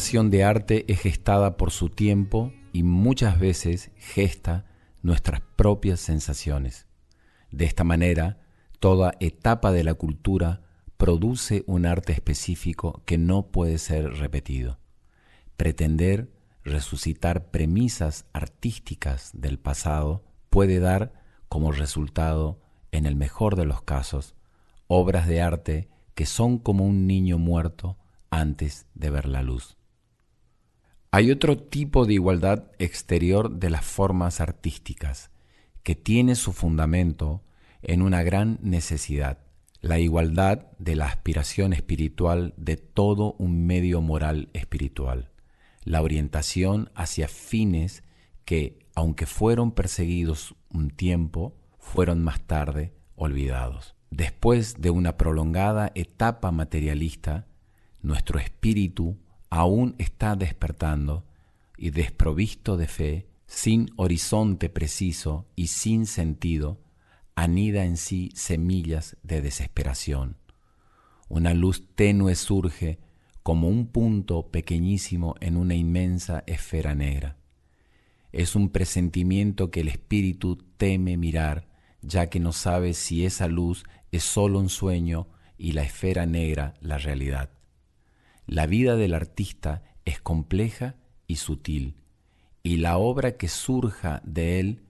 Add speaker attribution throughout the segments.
Speaker 1: Creación de arte es gestada por su tiempo y muchas veces gesta nuestras propias sensaciones. De esta manera, toda etapa de la cultura produce un arte específico que no puede ser repetido. Pretender resucitar premisas artísticas del pasado puede dar como resultado, en el mejor de los casos, obras de arte que son como un niño muerto antes de ver la luz. Hay otro tipo de igualdad exterior de las formas artísticas que tiene su fundamento en una gran necesidad, la igualdad de la aspiración espiritual de todo un medio moral espiritual, la orientación hacia fines que, aunque fueron perseguidos un tiempo, fueron más tarde olvidados. Después de una prolongada etapa materialista, nuestro espíritu aún está despertando y desprovisto de fe, sin horizonte preciso y sin sentido, anida en sí semillas de desesperación. Una luz tenue surge como un punto pequeñísimo en una inmensa esfera negra. Es un presentimiento que el espíritu teme mirar, ya que no sabe si esa luz es sólo un sueño y la esfera negra la realidad. La vida del artista es compleja y sutil, y la obra que surja de él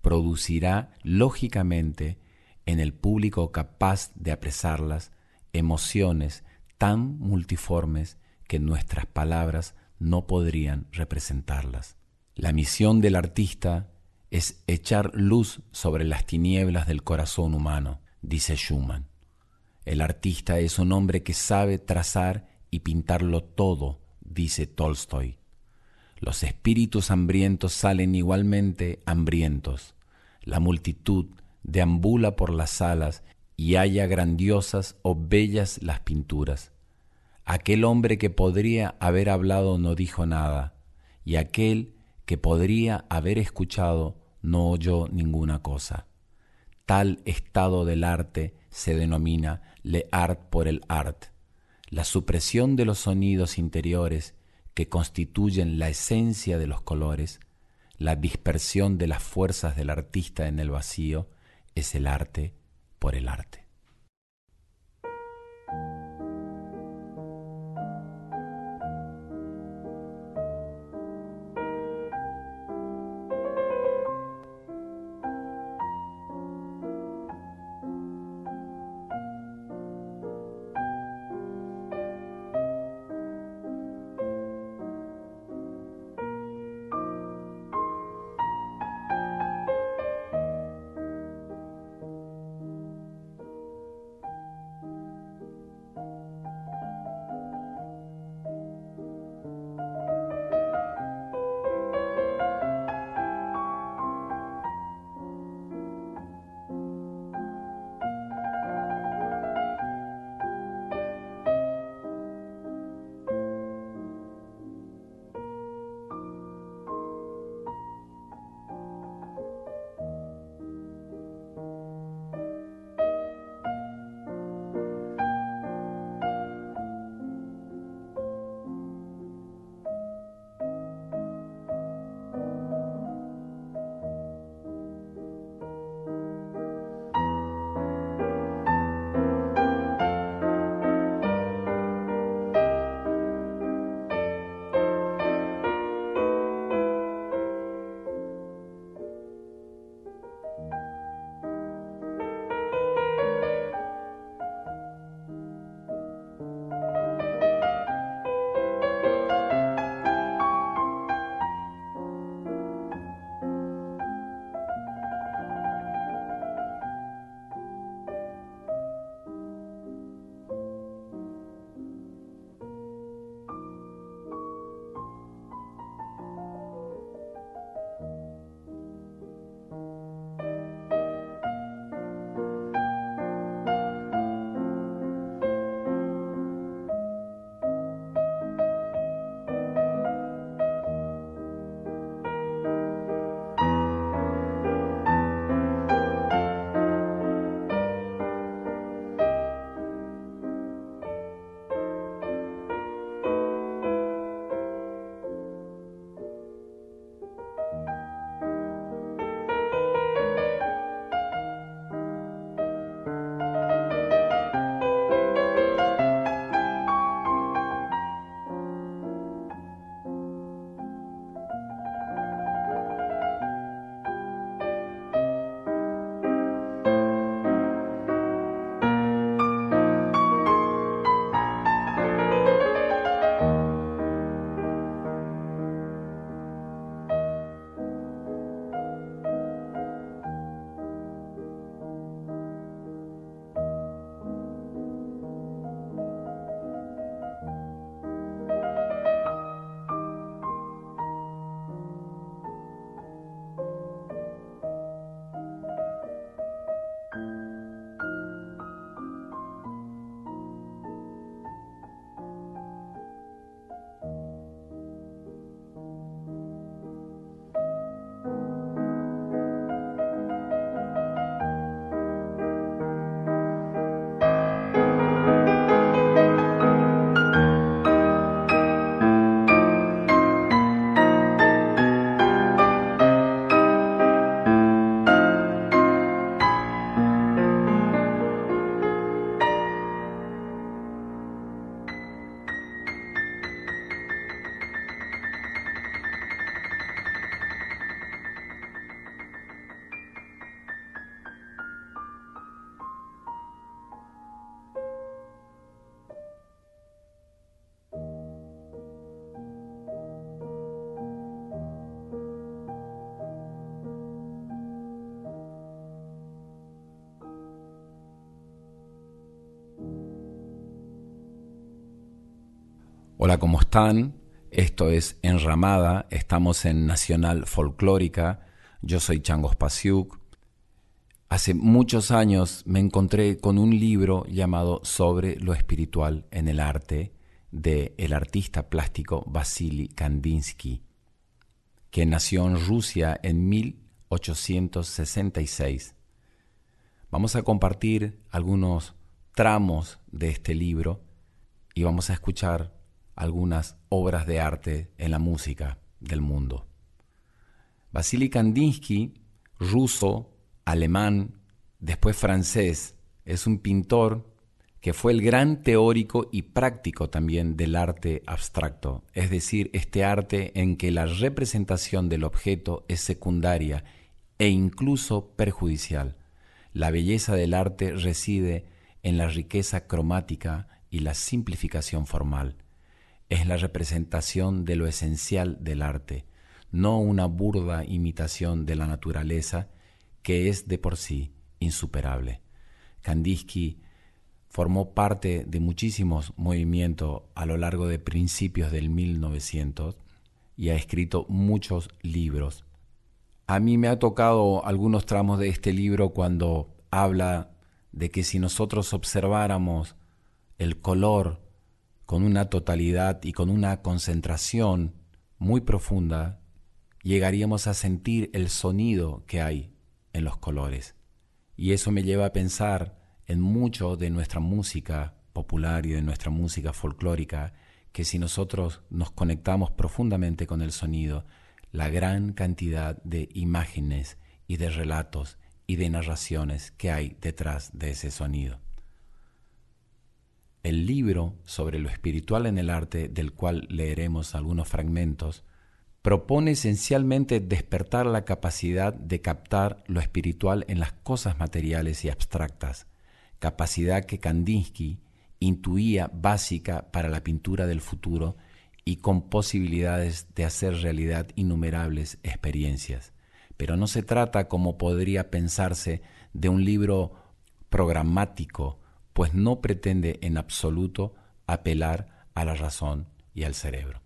Speaker 1: producirá lógicamente en el público capaz de apresarlas emociones tan multiformes que nuestras palabras no podrían representarlas. La misión del artista es echar luz sobre las tinieblas del corazón humano, dice Schumann. El artista es un hombre que sabe trazar y pintarlo todo, dice Tolstoy. Los espíritus hambrientos salen igualmente hambrientos. La multitud deambula por las salas y halla grandiosas o bellas las pinturas. Aquel hombre que podría haber hablado no dijo nada, y aquel que podría haber escuchado no oyó ninguna cosa. Tal estado del arte se denomina le art por el art la supresión de los sonidos interiores que constituyen la esencia de los colores, la dispersión de las fuerzas del artista en el vacío, es el arte por el arte. Hola, ¿cómo están? Esto es Enramada, estamos en Nacional Folclórica, yo soy Changos Pasiuk. Hace muchos años me encontré con un libro llamado Sobre lo espiritual en el arte de el artista plástico Vasily Kandinsky, que nació en Rusia en 1866. Vamos a compartir algunos tramos de este libro y vamos a escuchar algunas obras de arte en la música del mundo. Vasily Kandinsky, ruso, alemán, después francés, es un pintor que fue el gran teórico y práctico también del arte abstracto, es decir, este arte en que la representación del objeto es secundaria e incluso perjudicial. La belleza del arte reside en la riqueza cromática y la simplificación formal es la representación de lo esencial del arte, no una burda imitación de la naturaleza que es de por sí insuperable. Kandinsky formó parte de muchísimos movimientos a lo largo de principios del 1900 y ha escrito muchos libros. A mí me ha tocado algunos tramos de este libro cuando habla de que si nosotros observáramos el color con una totalidad y con una concentración muy profunda, llegaríamos a sentir el sonido que hay en los colores. Y eso me lleva a pensar en mucho de nuestra música popular y de nuestra música folclórica, que si nosotros nos conectamos profundamente con el sonido, la gran cantidad de imágenes y de relatos y de narraciones que hay detrás de ese sonido. El libro sobre lo espiritual en el arte, del cual leeremos algunos fragmentos, propone esencialmente despertar la capacidad de captar lo espiritual en las cosas materiales y abstractas, capacidad que Kandinsky intuía básica para la pintura del futuro y con posibilidades de hacer realidad innumerables experiencias. Pero no se trata, como podría pensarse, de un libro programático pues no pretende en absoluto apelar a la razón y al cerebro.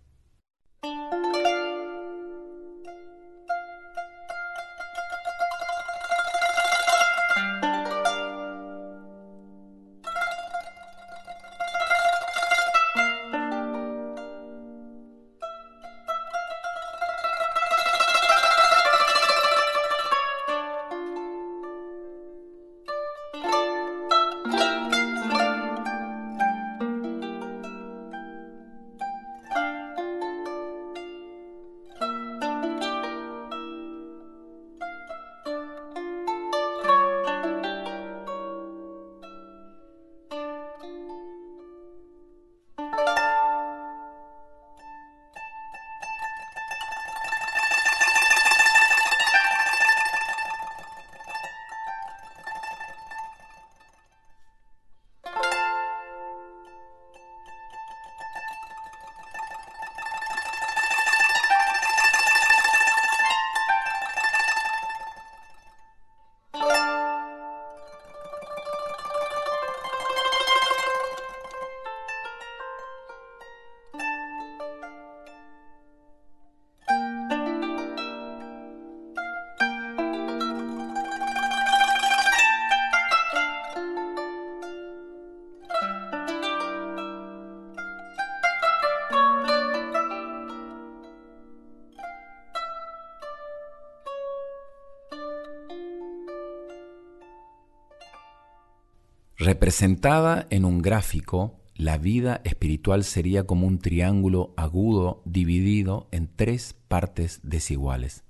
Speaker 1: Representada en un gráfico, la vida espiritual sería como un triángulo agudo dividido en tres partes desiguales.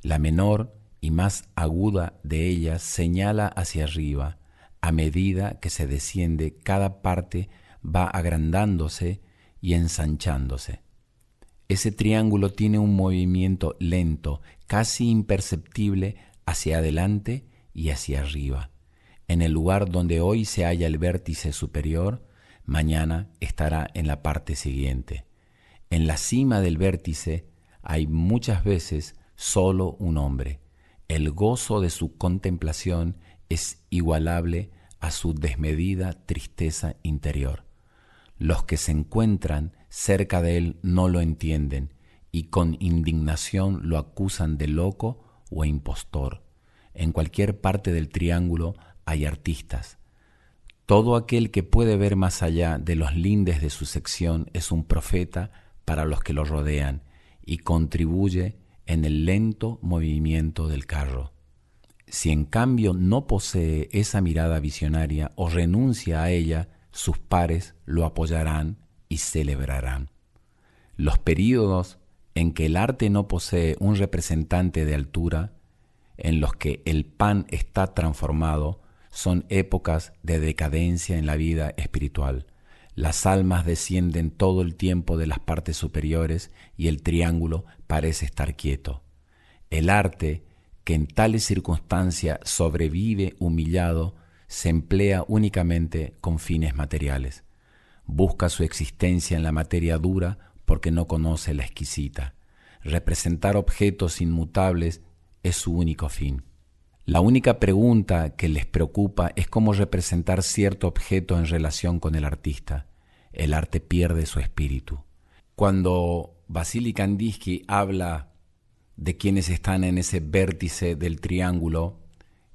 Speaker 1: La menor y más aguda de ellas señala hacia arriba. A medida que se desciende, cada parte va agrandándose y ensanchándose. Ese triángulo tiene un movimiento lento, casi imperceptible, hacia adelante y hacia arriba en el lugar donde hoy se halla el vértice superior, mañana estará en la parte siguiente. En la cima del vértice hay muchas veces solo un hombre. El gozo de su contemplación es igualable a su desmedida tristeza interior. Los que se encuentran cerca de él no lo entienden y con indignación lo acusan de loco o impostor. En cualquier parte del triángulo hay artistas. Todo aquel que puede ver más allá de los lindes de su sección es un profeta para los que lo rodean y contribuye en el lento movimiento del carro. Si en cambio no posee esa mirada visionaria o renuncia a ella, sus pares lo apoyarán y celebrarán. Los períodos en que el arte no posee un representante de altura, en los que el pan está transformado, son épocas de decadencia en la vida espiritual. Las almas descienden todo el tiempo de las partes superiores y el triángulo parece estar quieto. El arte, que en tales circunstancias sobrevive humillado, se emplea únicamente con fines materiales. Busca su existencia en la materia dura porque no conoce la exquisita. Representar objetos inmutables es su único fin. La única pregunta que les preocupa es cómo representar cierto objeto en relación con el artista. El arte pierde su espíritu. Cuando Vasily Kandinsky habla de quienes están en ese vértice del triángulo,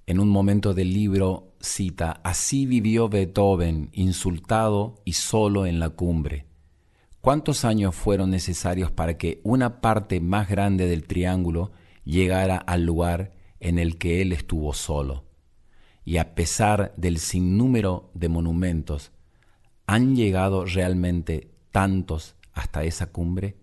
Speaker 1: en un momento del libro cita, así vivió Beethoven, insultado y solo en la cumbre. ¿Cuántos años fueron necesarios para que una parte más grande del triángulo llegara al lugar en el que él estuvo solo? Y a pesar del sinnúmero de monumentos, ¿han llegado realmente tantos hasta esa cumbre?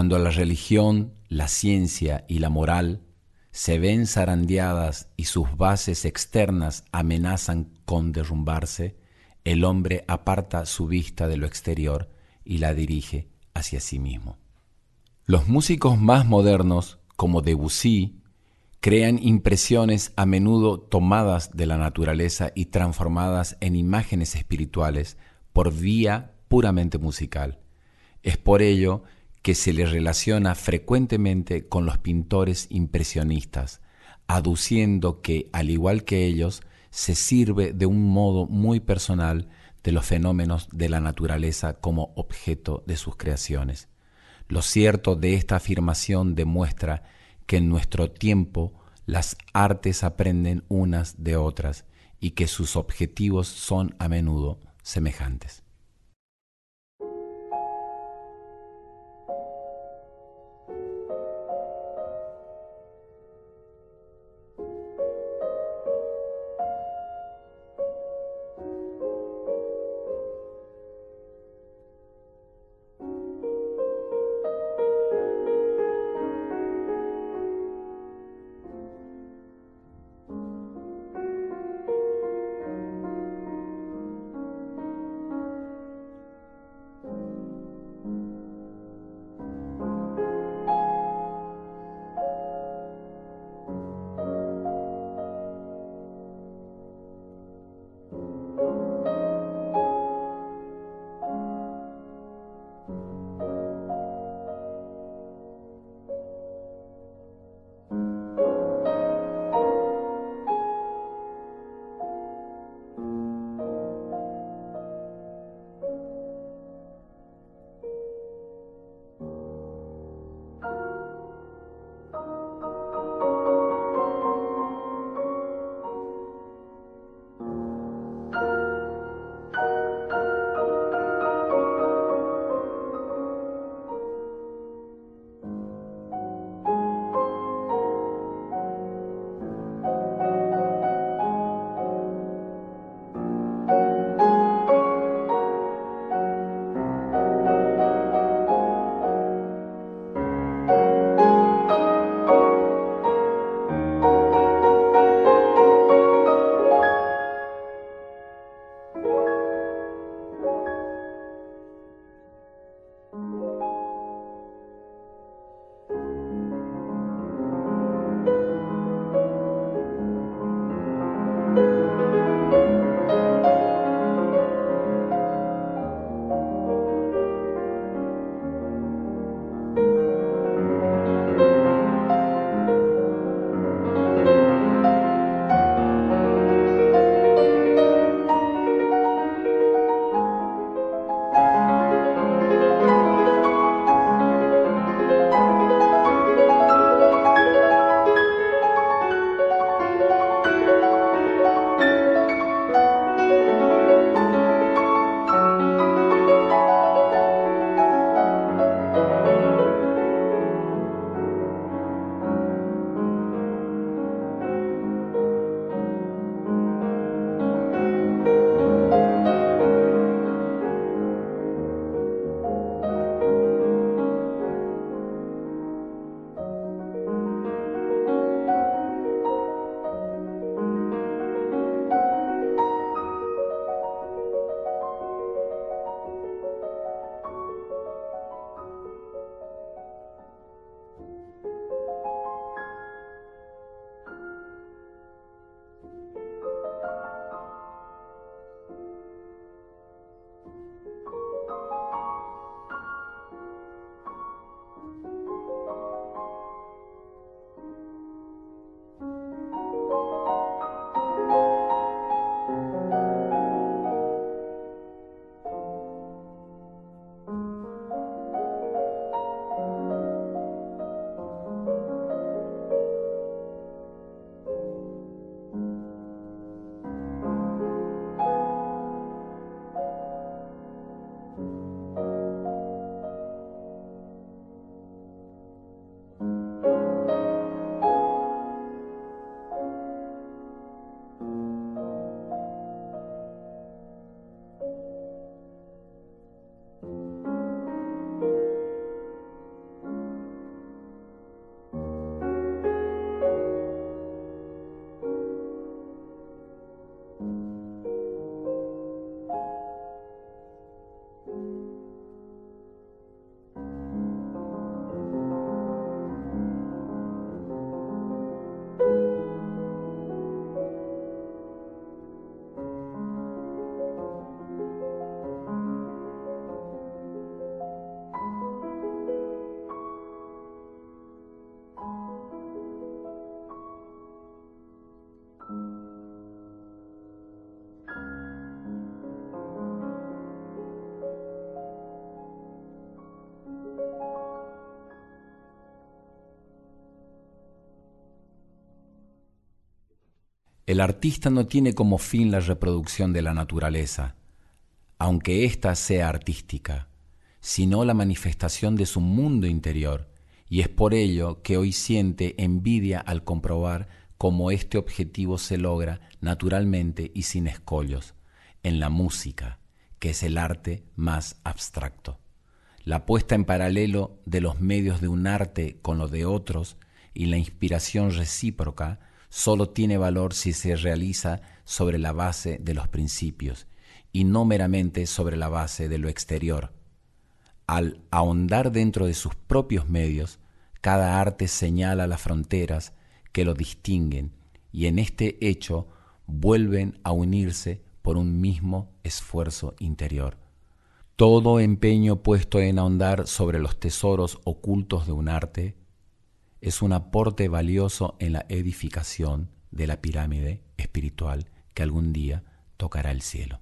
Speaker 1: Cuando la religión, la ciencia y la moral se ven zarandeadas y sus bases externas amenazan con derrumbarse, el hombre aparta su vista de lo exterior y la dirige hacia sí mismo. Los músicos más modernos, como Debussy, crean impresiones a menudo tomadas de la naturaleza y transformadas en imágenes espirituales por vía puramente musical. Es por ello que se le relaciona frecuentemente con los pintores impresionistas, aduciendo que, al igual que ellos, se sirve de un modo muy personal de los fenómenos de la naturaleza como objeto de sus creaciones. Lo cierto de esta afirmación demuestra que en nuestro tiempo las artes aprenden unas de otras y que sus objetivos son a menudo semejantes. El artista no tiene como fin la reproducción de la naturaleza, aunque ésta sea artística, sino la manifestación de su mundo interior, y es por ello que hoy siente envidia al comprobar cómo este objetivo se logra naturalmente y sin escollos, en la música, que es el arte más abstracto. La puesta en paralelo de los medios de un arte con los de otros y la inspiración recíproca solo tiene valor si se realiza sobre la base de los principios y no meramente sobre la base de lo exterior. Al ahondar dentro de sus propios medios, cada arte señala las fronteras que lo distinguen y en este hecho vuelven a unirse por un mismo esfuerzo interior. Todo empeño puesto en ahondar sobre los tesoros ocultos de un arte es un aporte valioso en la edificación de la pirámide espiritual que algún día tocará el cielo.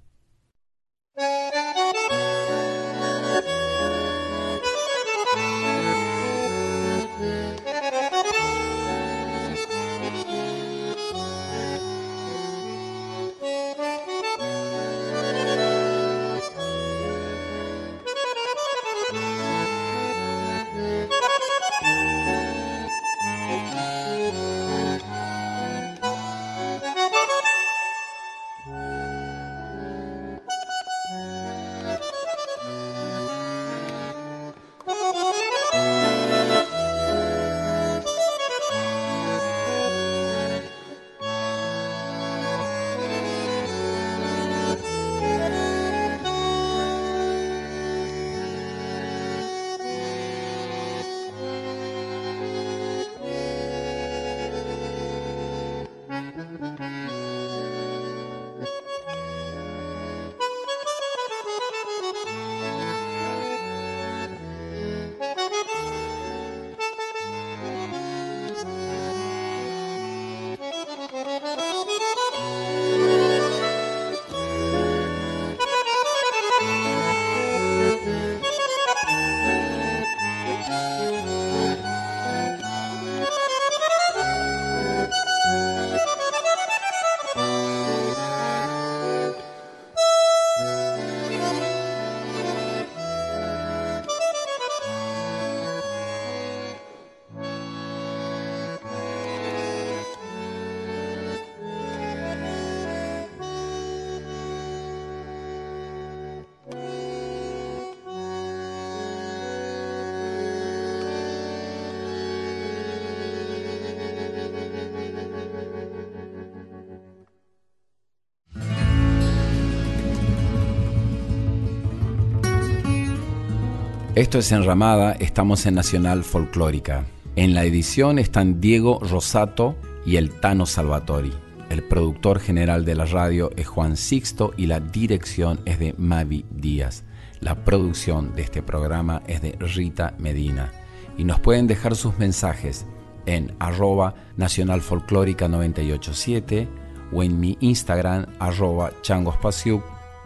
Speaker 1: Esto es Enramada, estamos en Nacional Folclórica. En la edición están Diego Rosato y el Tano Salvatori. El productor general de la radio es Juan Sixto y la dirección es de Mavi Díaz. La producción de este programa es de Rita Medina. Y nos pueden dejar sus mensajes en arroba Nacional Folclórica 987 o en mi Instagram arroba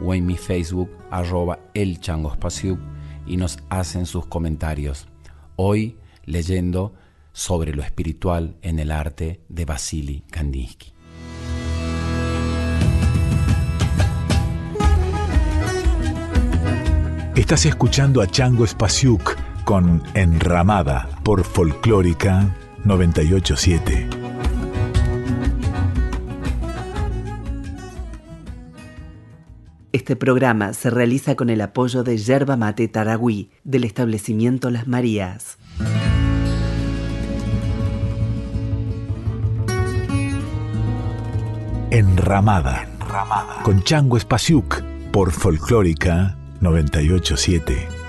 Speaker 1: o en mi Facebook arroba y nos hacen sus comentarios. Hoy leyendo sobre lo espiritual en el arte de Vasily Kandinsky.
Speaker 2: Estás escuchando a Chango Spasiuk con Enramada por Folclórica 987.
Speaker 3: Este programa se realiza con el apoyo de Yerba Mate Taragüí del establecimiento Las Marías.
Speaker 2: Enramada, Enramada. con Chango Espasiuk por Folclórica 987.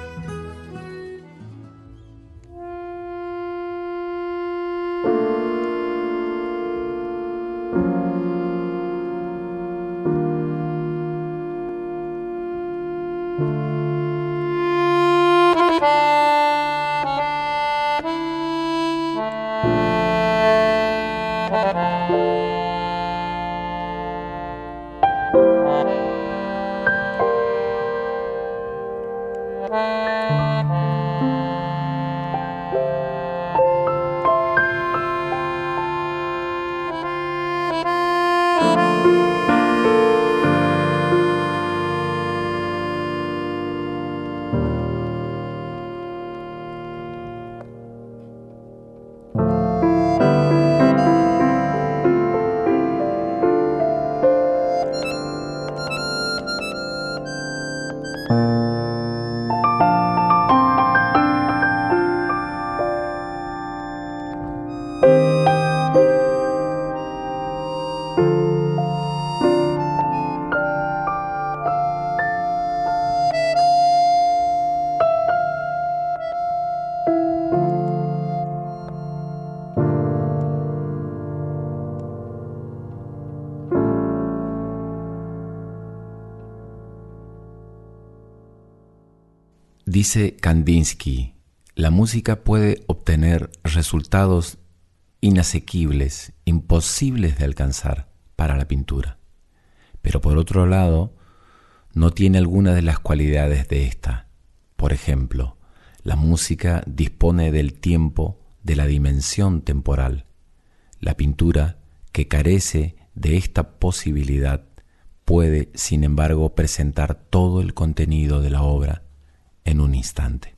Speaker 4: Música
Speaker 1: Dice Kandinsky, la música puede obtener resultados inasequibles, imposibles de alcanzar para la pintura. Pero por otro lado, no tiene alguna de las cualidades de esta. Por ejemplo, la música dispone del tiempo de la dimensión temporal. La pintura, que carece de esta posibilidad, puede, sin embargo, presentar todo el contenido de la obra en un instante.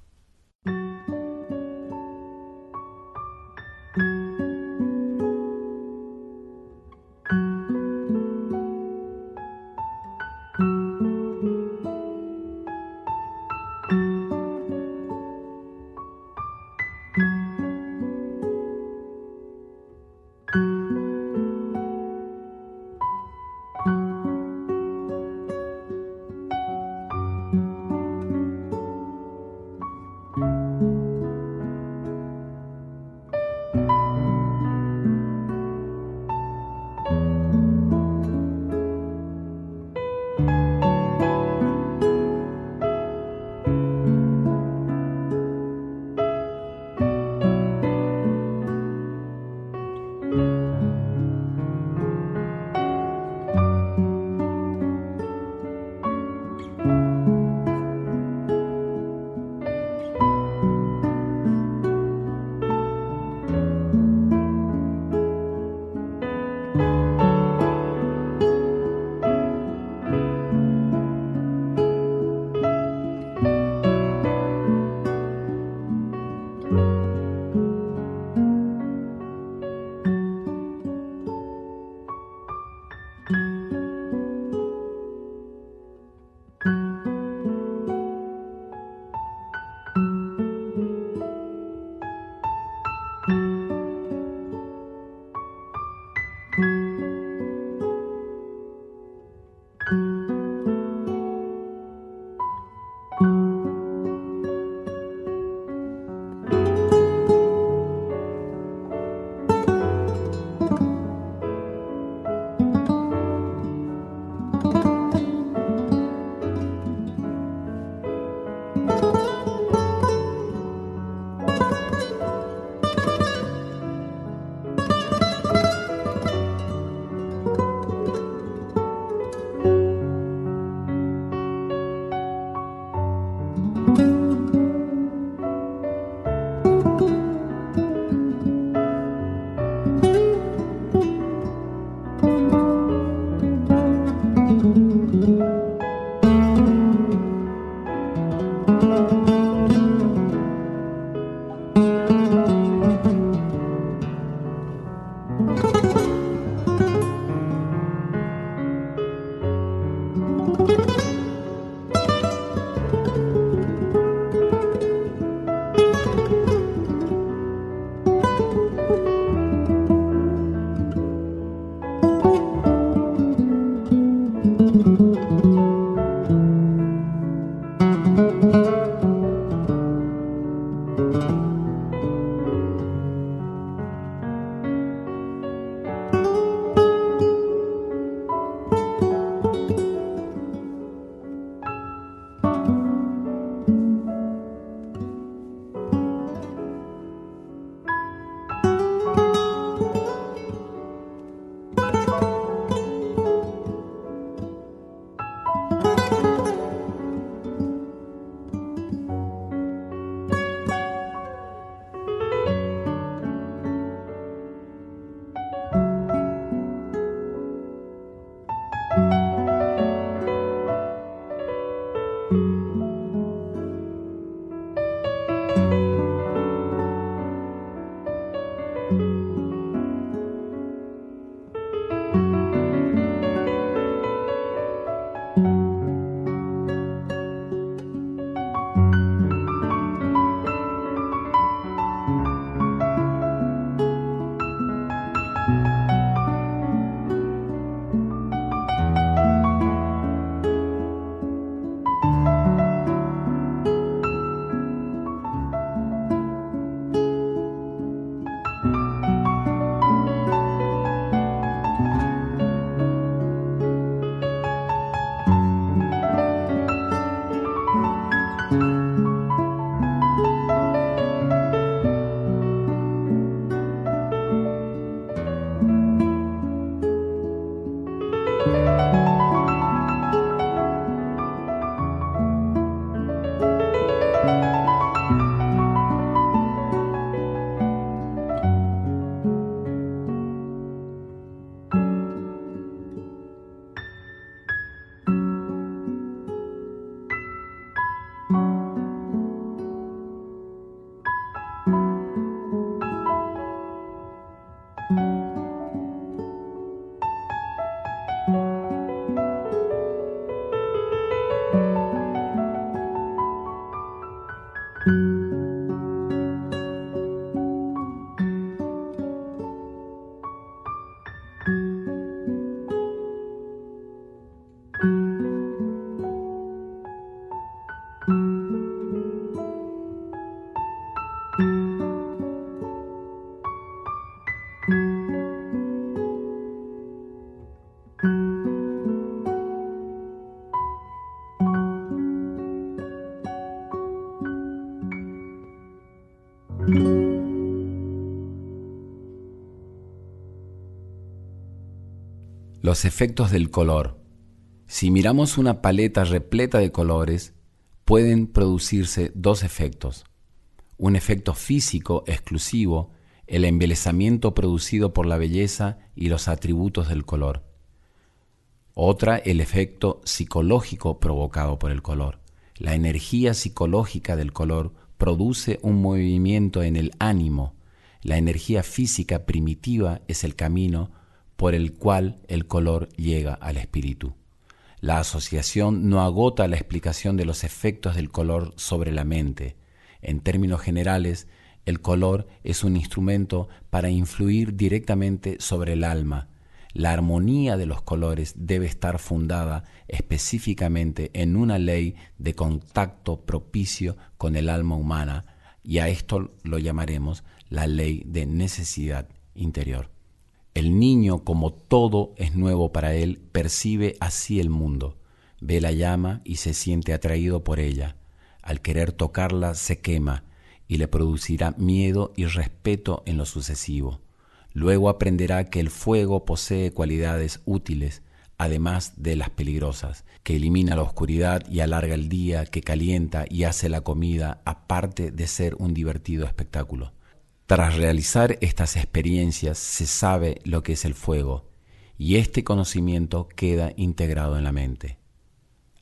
Speaker 1: Los efectos del color. Si miramos una paleta repleta de colores, pueden producirse dos efectos. Un efecto físico exclusivo, el embelezamiento producido por la belleza y los atributos del color. Otra, el efecto psicológico provocado por el color. La energía psicológica del color produce un movimiento en el ánimo. La energía física primitiva es el camino por el cual el color llega al espíritu. La asociación no agota la explicación de los efectos del color sobre la mente. En términos generales, el color es un instrumento para influir directamente sobre el alma. La armonía de los colores debe estar fundada específicamente en una ley de contacto propicio con el alma humana, y a esto lo llamaremos la ley de necesidad interior. El niño, como todo es nuevo para él, percibe así el mundo, ve la llama y se siente atraído por ella. Al querer tocarla se quema y le producirá miedo y respeto en lo sucesivo. Luego aprenderá que el fuego posee cualidades útiles, además de las peligrosas, que elimina la oscuridad y alarga el día, que calienta y hace la comida, aparte de ser un divertido espectáculo. Tras realizar estas experiencias se sabe lo que es el fuego y este conocimiento queda integrado en la mente.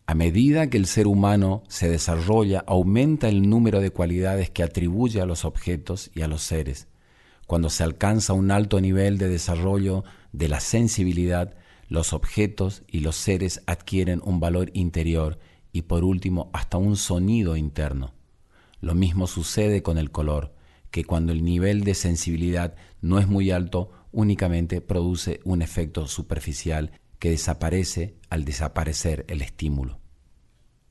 Speaker 1: A medida que el ser humano se desarrolla, aumenta el número de cualidades que atribuye a los objetos y a los seres. Cuando se alcanza un alto nivel de desarrollo de la sensibilidad, los objetos y los seres adquieren un valor interior y por último hasta un sonido interno. Lo mismo sucede con el color que cuando el nivel de sensibilidad no es muy alto, únicamente produce un efecto superficial que desaparece al desaparecer el estímulo.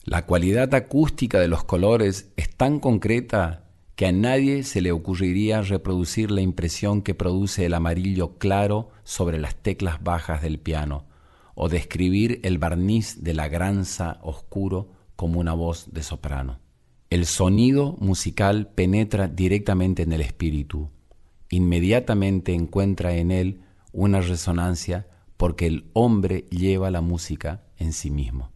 Speaker 1: La cualidad acústica de los colores es tan concreta que a nadie se le ocurriría reproducir la impresión que produce el amarillo claro sobre las teclas bajas del piano, o describir el barniz de la granza oscuro como una voz de soprano. El sonido musical penetra directamente en el espíritu. Inmediatamente encuentra en él una resonancia porque el hombre lleva la música en sí mismo.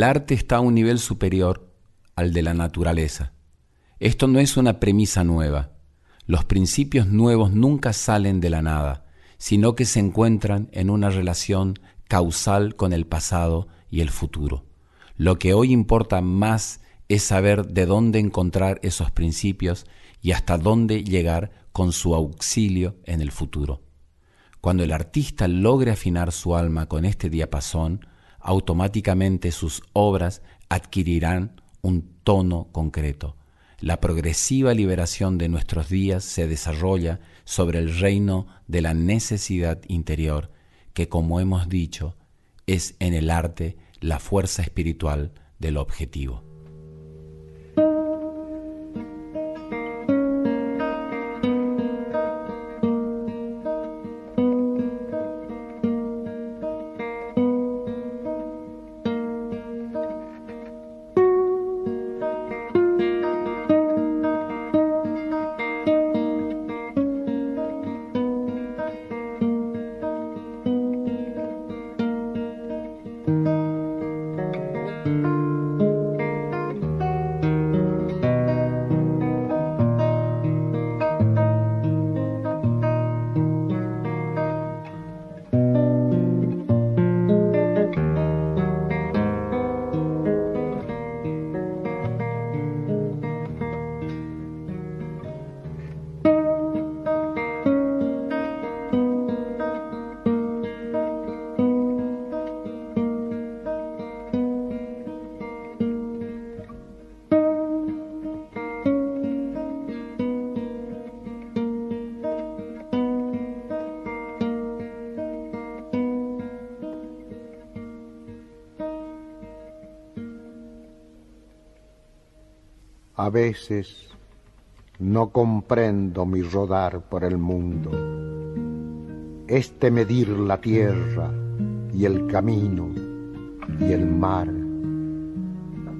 Speaker 1: El arte está a un nivel superior al de la naturaleza. Esto no es una premisa nueva. Los principios nuevos nunca salen de la nada, sino que se encuentran en una relación causal con el pasado y el futuro. Lo que hoy importa más es saber de dónde encontrar esos principios y hasta dónde llegar con su auxilio en el futuro. Cuando el artista logre afinar su alma con este diapasón, automáticamente sus obras adquirirán un tono concreto. La progresiva liberación de nuestros días se desarrolla sobre el reino de la necesidad interior, que como hemos dicho, es en el arte la fuerza espiritual del objetivo.
Speaker 4: Veces no comprendo mi rodar por el mundo, este medir la tierra y el camino y el mar,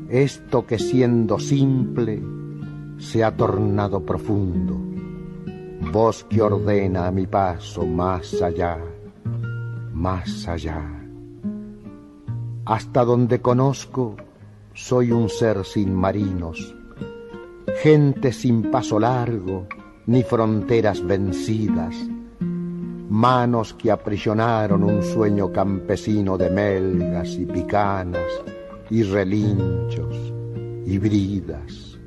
Speaker 4: esto que siendo simple se ha tornado profundo, voz que ordena mi paso más allá, más allá. Hasta donde conozco, soy un ser sin marinos, gente sin paso largo, ni fronteras vencidas, manos que aprisionaron un sueño campesino de melgas y picanas y relinchos y bridas.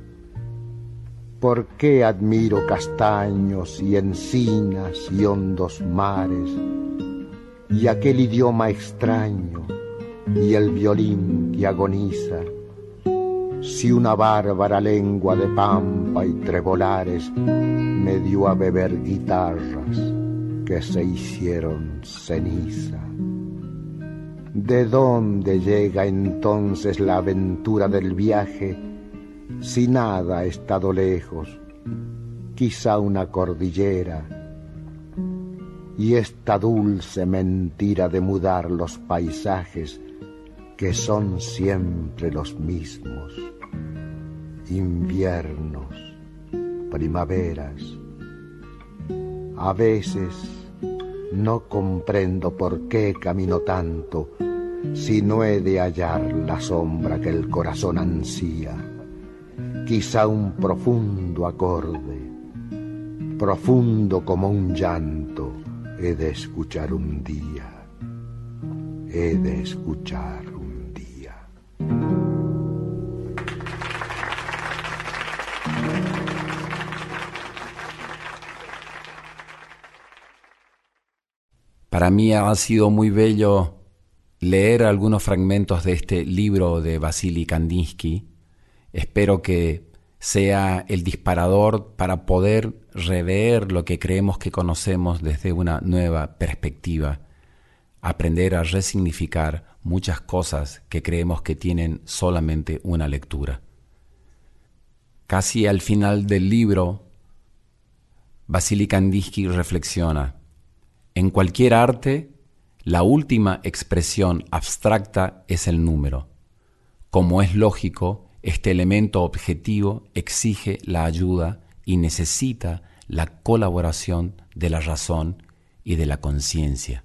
Speaker 4: ¿Por qué admiro castaños y encinas y hondos mares y aquel idioma extraño y el violín que agoniza? Si una bárbara lengua de pampa y trebolares me dio a beber guitarras que se hicieron ceniza. ¿De dónde llega entonces la aventura del viaje si nada ha estado lejos? Quizá una cordillera y esta dulce mentira de mudar los paisajes que son siempre los mismos inviernos, primaveras. A veces no comprendo por qué camino tanto si no he de hallar la sombra que el corazón ansía. Quizá un profundo acorde, profundo como un llanto, he de escuchar un día, he de escuchar.
Speaker 1: Para mí ha sido muy bello leer algunos fragmentos de este libro de Vasily Kandinsky. Espero que sea el disparador para poder rever lo que creemos que conocemos desde una nueva perspectiva, aprender a resignificar muchas cosas que creemos que tienen solamente una lectura. Casi al final del libro, Vasily Kandinsky reflexiona, en cualquier arte, la última expresión abstracta es el número. Como es lógico, este elemento objetivo exige la ayuda y necesita la colaboración de la razón y de la conciencia.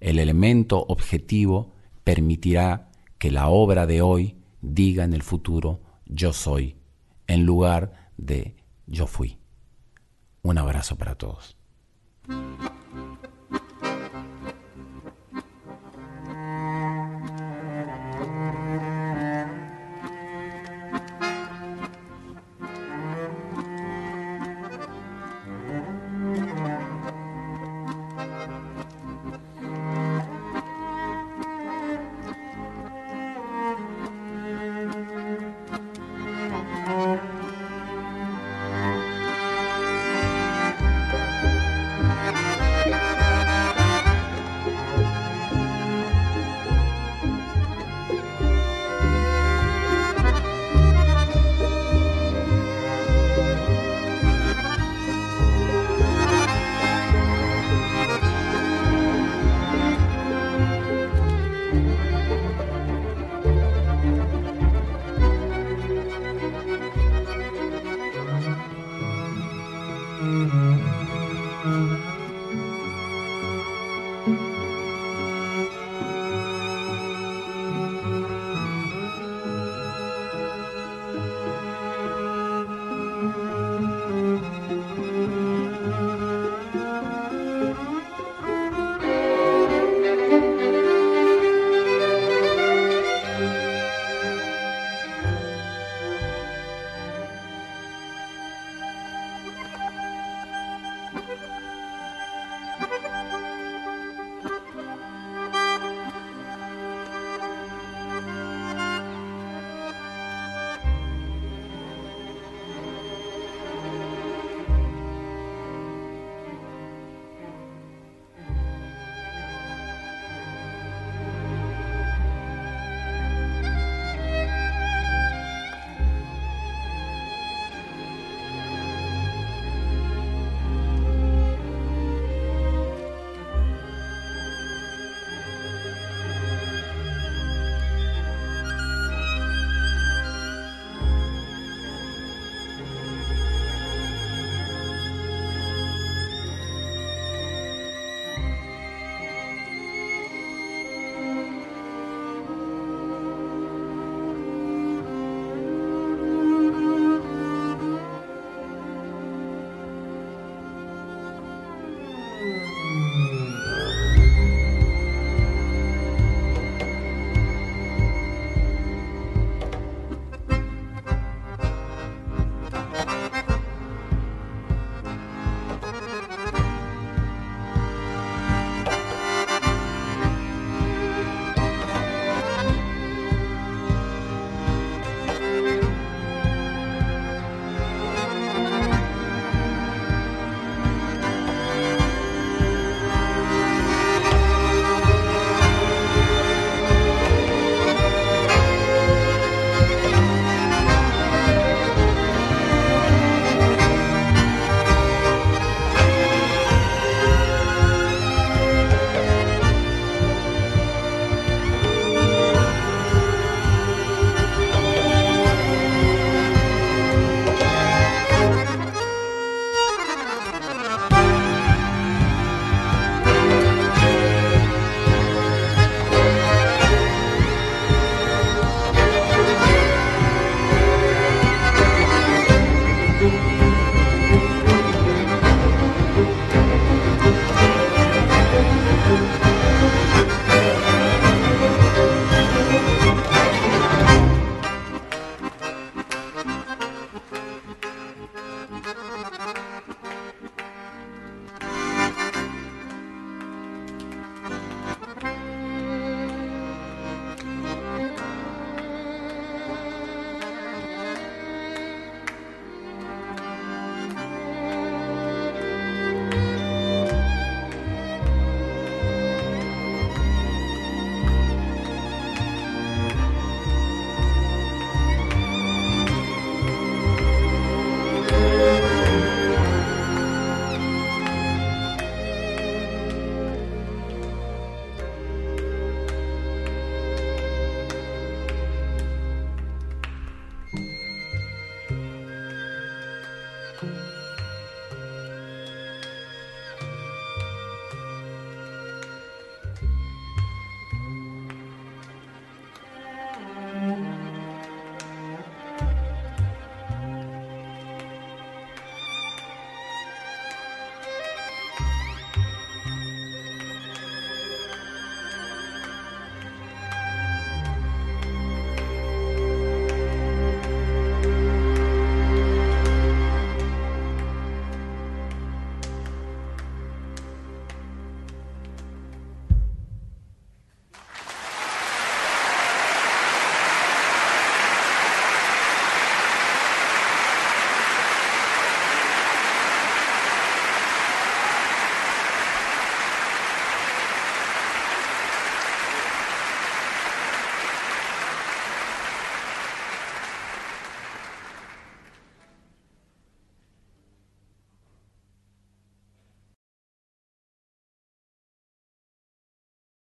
Speaker 1: El elemento objetivo permitirá que la obra de hoy diga en el futuro yo soy, en lugar de yo fui. Un abrazo para todos.